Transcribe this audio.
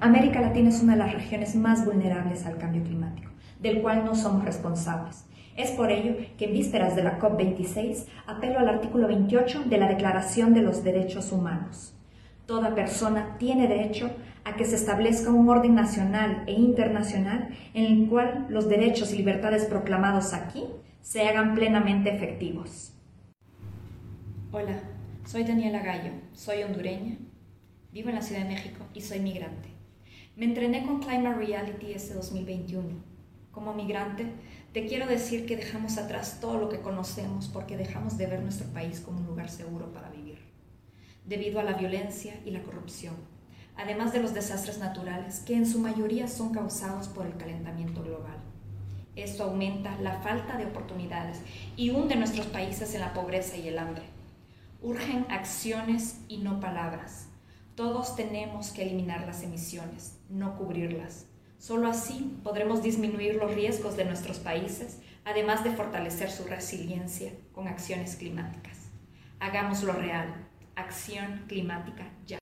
América Latina es una de las regiones más vulnerables al cambio climático, del cual no somos responsables. Es por ello que en vísperas de la COP26 apelo al artículo 28 de la Declaración de los Derechos Humanos. Toda persona tiene derecho a que se establezca un orden nacional e internacional en el cual los derechos y libertades proclamados aquí se hagan plenamente efectivos. Hola, soy Daniela Gallo, soy hondureña, vivo en la Ciudad de México y soy migrante. Me entrené con Climate Reality este 2021. Como migrante, te quiero decir que dejamos atrás todo lo que conocemos porque dejamos de ver nuestro país como un lugar seguro para vivir, debido a la violencia y la corrupción, además de los desastres naturales que en su mayoría son causados por el calentamiento global. Esto aumenta la falta de oportunidades y hunde nuestros países en la pobreza y el hambre. Urgen acciones y no palabras todos tenemos que eliminar las emisiones, no cubrirlas. Solo así podremos disminuir los riesgos de nuestros países, además de fortalecer su resiliencia con acciones climáticas. Hagámoslo real. Acción climática ya.